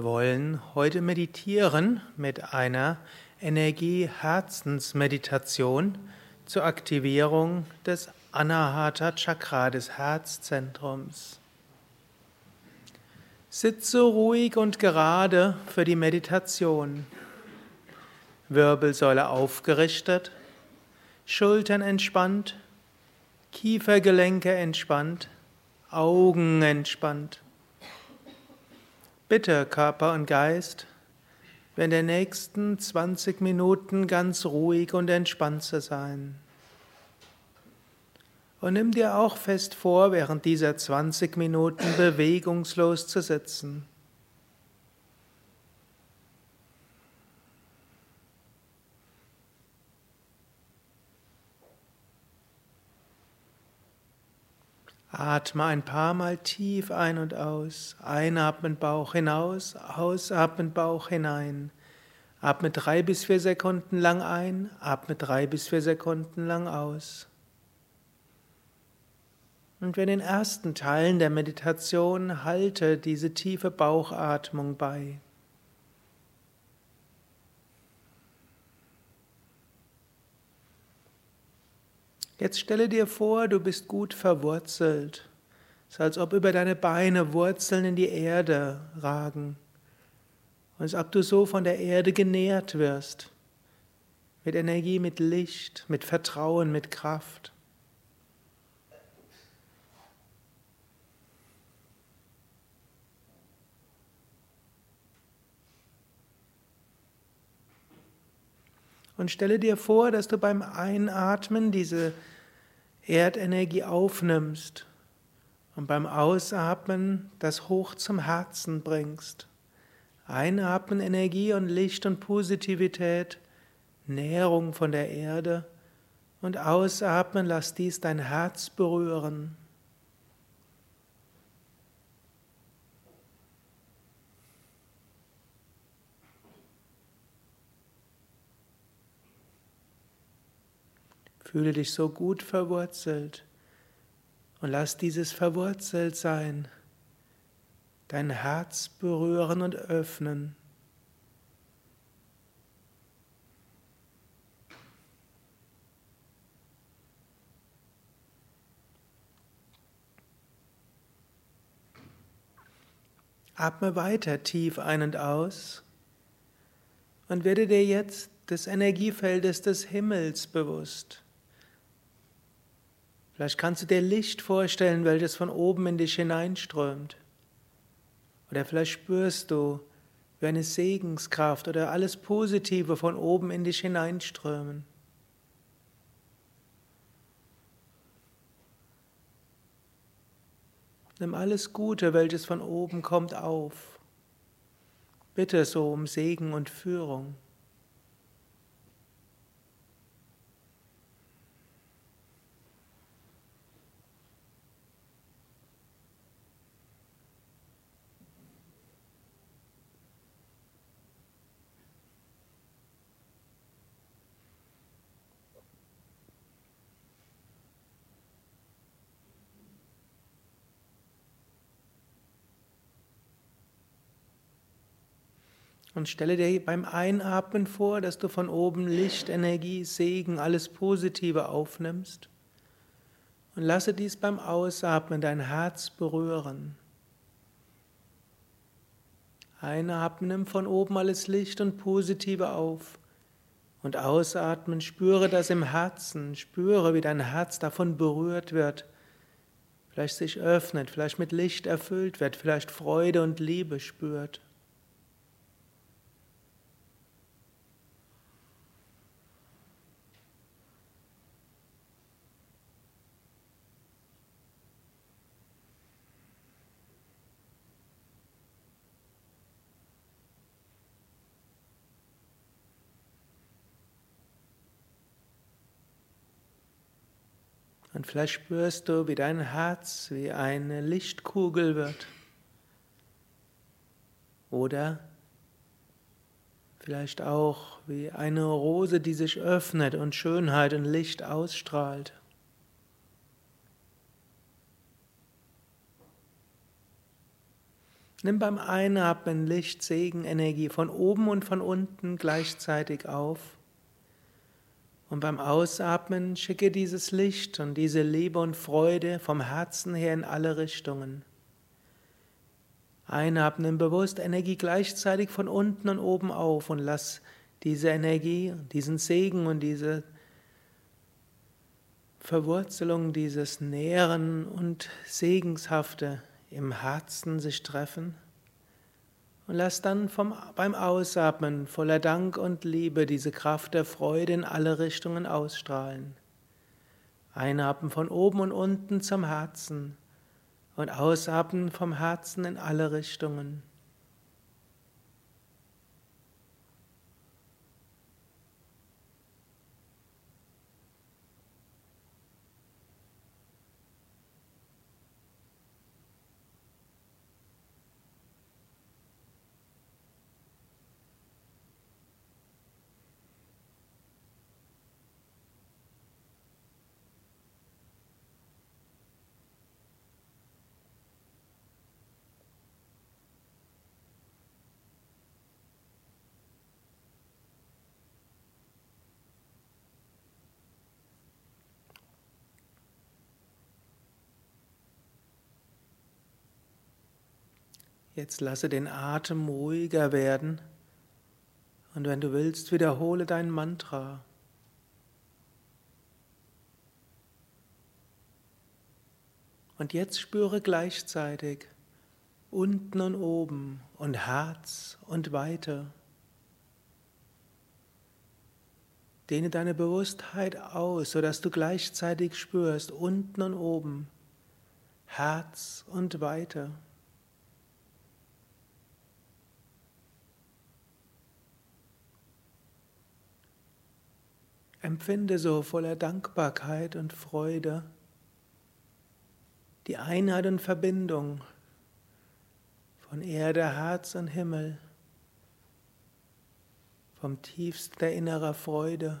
Wir wollen heute meditieren mit einer Energie-Herzensmeditation zur Aktivierung des Anahata Chakra, des Herzzentrums. Sitze ruhig und gerade für die Meditation. Wirbelsäule aufgerichtet, Schultern entspannt, Kiefergelenke entspannt, Augen entspannt. Bitte Körper und Geist, während der nächsten 20 Minuten ganz ruhig und entspannt zu sein. Und nimm dir auch fest vor, während dieser 20 Minuten bewegungslos zu sitzen. Atme ein paar Mal tief ein und aus. Einatmen Bauch hinaus, ausatmen Bauch hinein. Atme drei bis vier Sekunden lang ein, atme drei bis vier Sekunden lang aus. Und wenn in den ersten Teilen der Meditation halte diese tiefe Bauchatmung bei. Jetzt stelle dir vor, du bist gut verwurzelt. Es ist, als ob über deine Beine Wurzeln in die Erde ragen. Und als ob du so von der Erde genährt wirst. Mit Energie, mit Licht, mit Vertrauen, mit Kraft. Und stelle dir vor, dass du beim Einatmen diese Erdenergie aufnimmst und beim Ausatmen das hoch zum Herzen bringst. Einatmen Energie und Licht und Positivität, Nährung von der Erde und ausatmen lass dies dein Herz berühren. Fühle dich so gut verwurzelt und lass dieses Verwurzeltsein dein Herz berühren und öffnen. Atme weiter tief ein und aus und werde dir jetzt des Energiefeldes des Himmels bewusst. Vielleicht kannst du dir Licht vorstellen, welches von oben in dich hineinströmt. Oder vielleicht spürst du, wie eine Segenskraft oder alles Positive von oben in dich hineinströmen. Nimm alles Gute, welches von oben kommt, auf. Bitte so um Segen und Führung. Und stelle dir beim Einatmen vor, dass du von oben Licht, Energie, Segen, alles Positive aufnimmst. Und lasse dies beim Ausatmen dein Herz berühren. Einatmen, nimm von oben alles Licht und Positive auf. Und ausatmen, spüre das im Herzen, spüre, wie dein Herz davon berührt wird, vielleicht sich öffnet, vielleicht mit Licht erfüllt wird, vielleicht Freude und Liebe spürt. Vielleicht spürst du, wie dein Herz wie eine Lichtkugel wird. Oder vielleicht auch wie eine Rose, die sich öffnet und Schönheit und Licht ausstrahlt. Nimm beim Einatmen Licht, Segen, Energie von oben und von unten gleichzeitig auf. Und beim Ausatmen schicke dieses Licht und diese Liebe und Freude vom Herzen her in alle Richtungen. Einatmen bewusst Energie gleichzeitig von unten und oben auf und lass diese Energie, diesen Segen und diese Verwurzelung, dieses Nähren und Segenshafte im Herzen sich treffen und lass dann vom, beim Ausatmen voller Dank und Liebe diese Kraft der Freude in alle Richtungen ausstrahlen. Einatmen von oben und unten zum Herzen und ausatmen vom Herzen in alle Richtungen. Jetzt lasse den Atem ruhiger werden und wenn du willst, wiederhole dein Mantra. Und jetzt spüre gleichzeitig unten und oben und Herz und Weite. Dehne deine Bewusstheit aus, sodass du gleichzeitig spürst unten und oben Herz und Weite. Empfinde so voller Dankbarkeit und Freude die Einheit und Verbindung von Erde, Herz und Himmel, vom tiefsten innerer Freude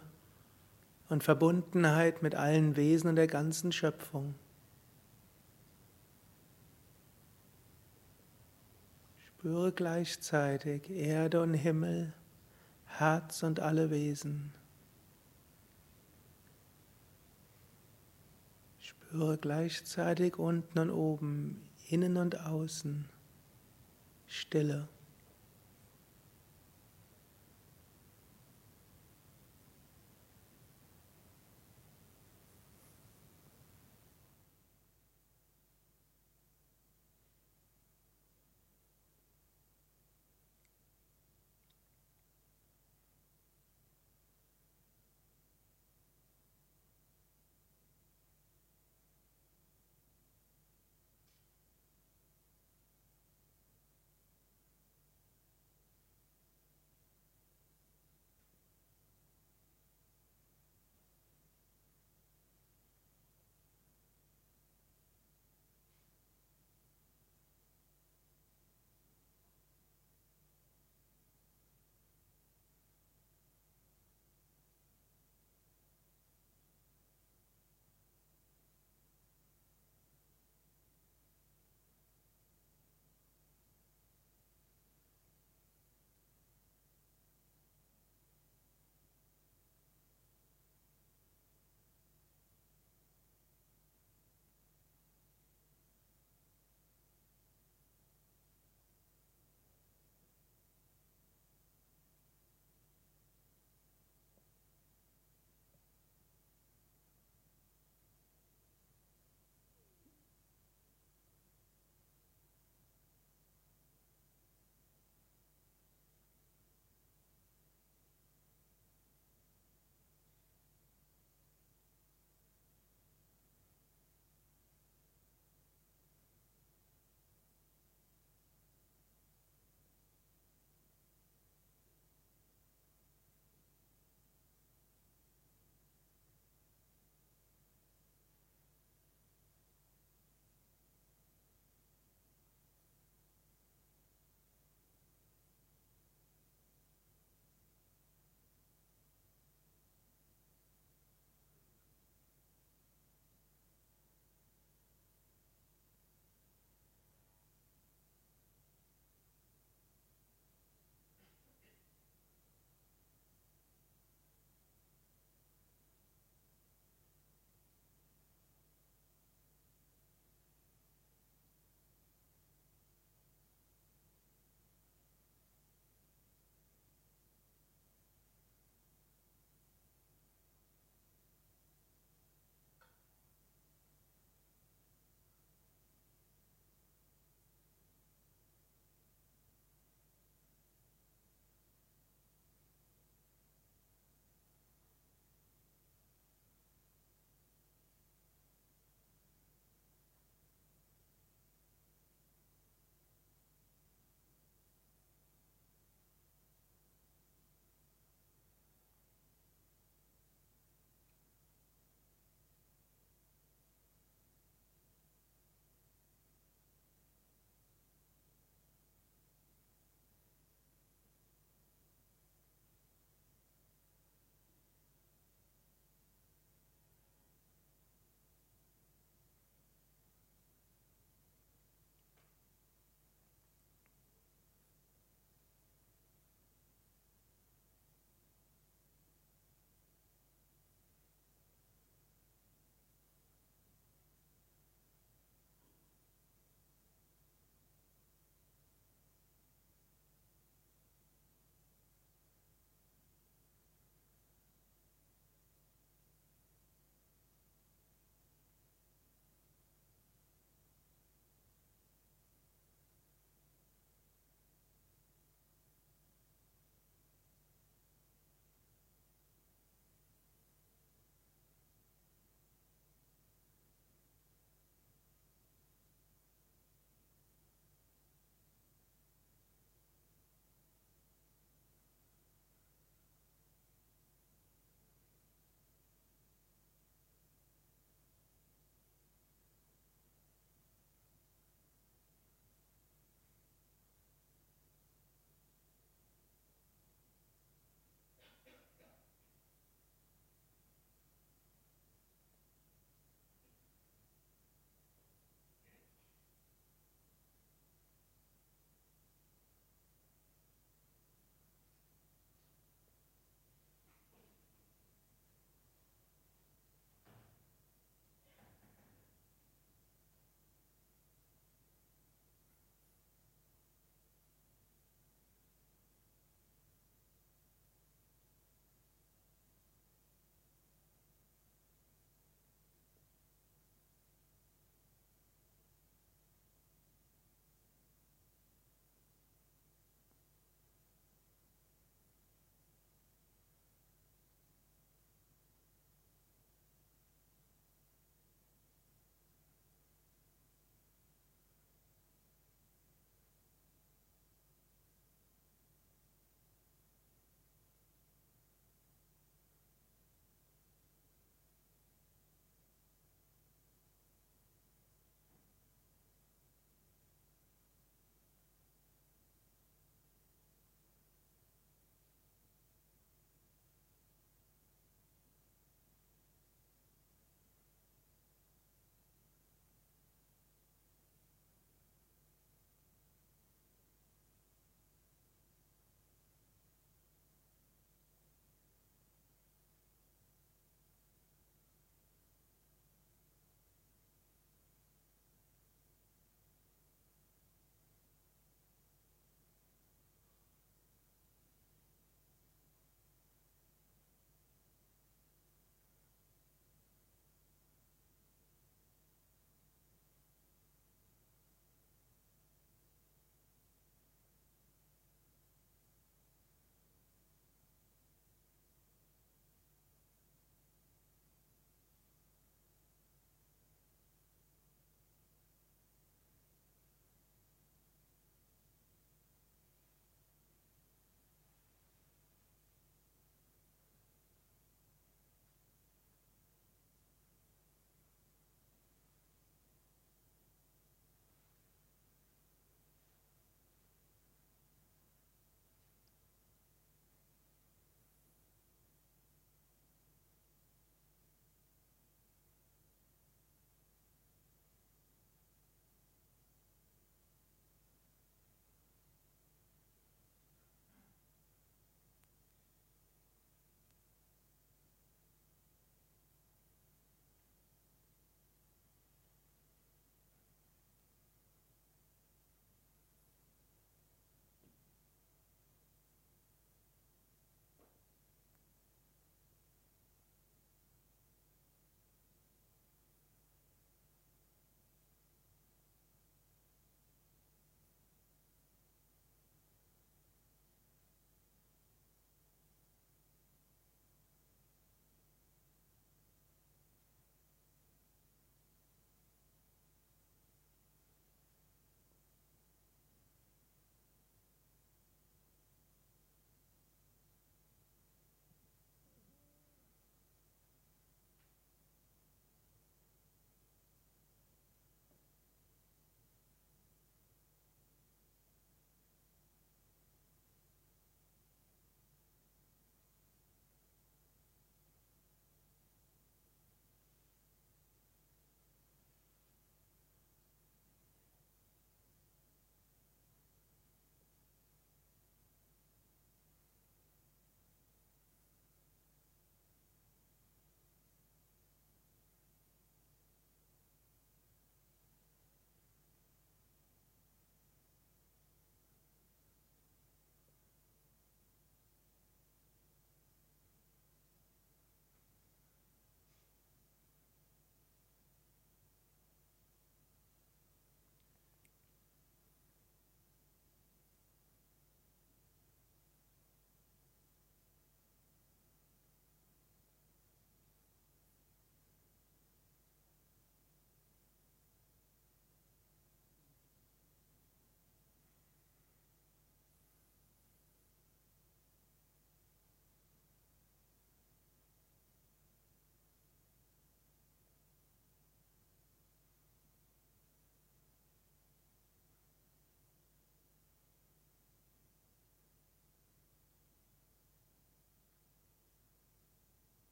und Verbundenheit mit allen Wesen der ganzen Schöpfung. Spüre gleichzeitig Erde und Himmel, Herz und alle Wesen. Spüre gleichzeitig unten und oben, innen und außen, Stille.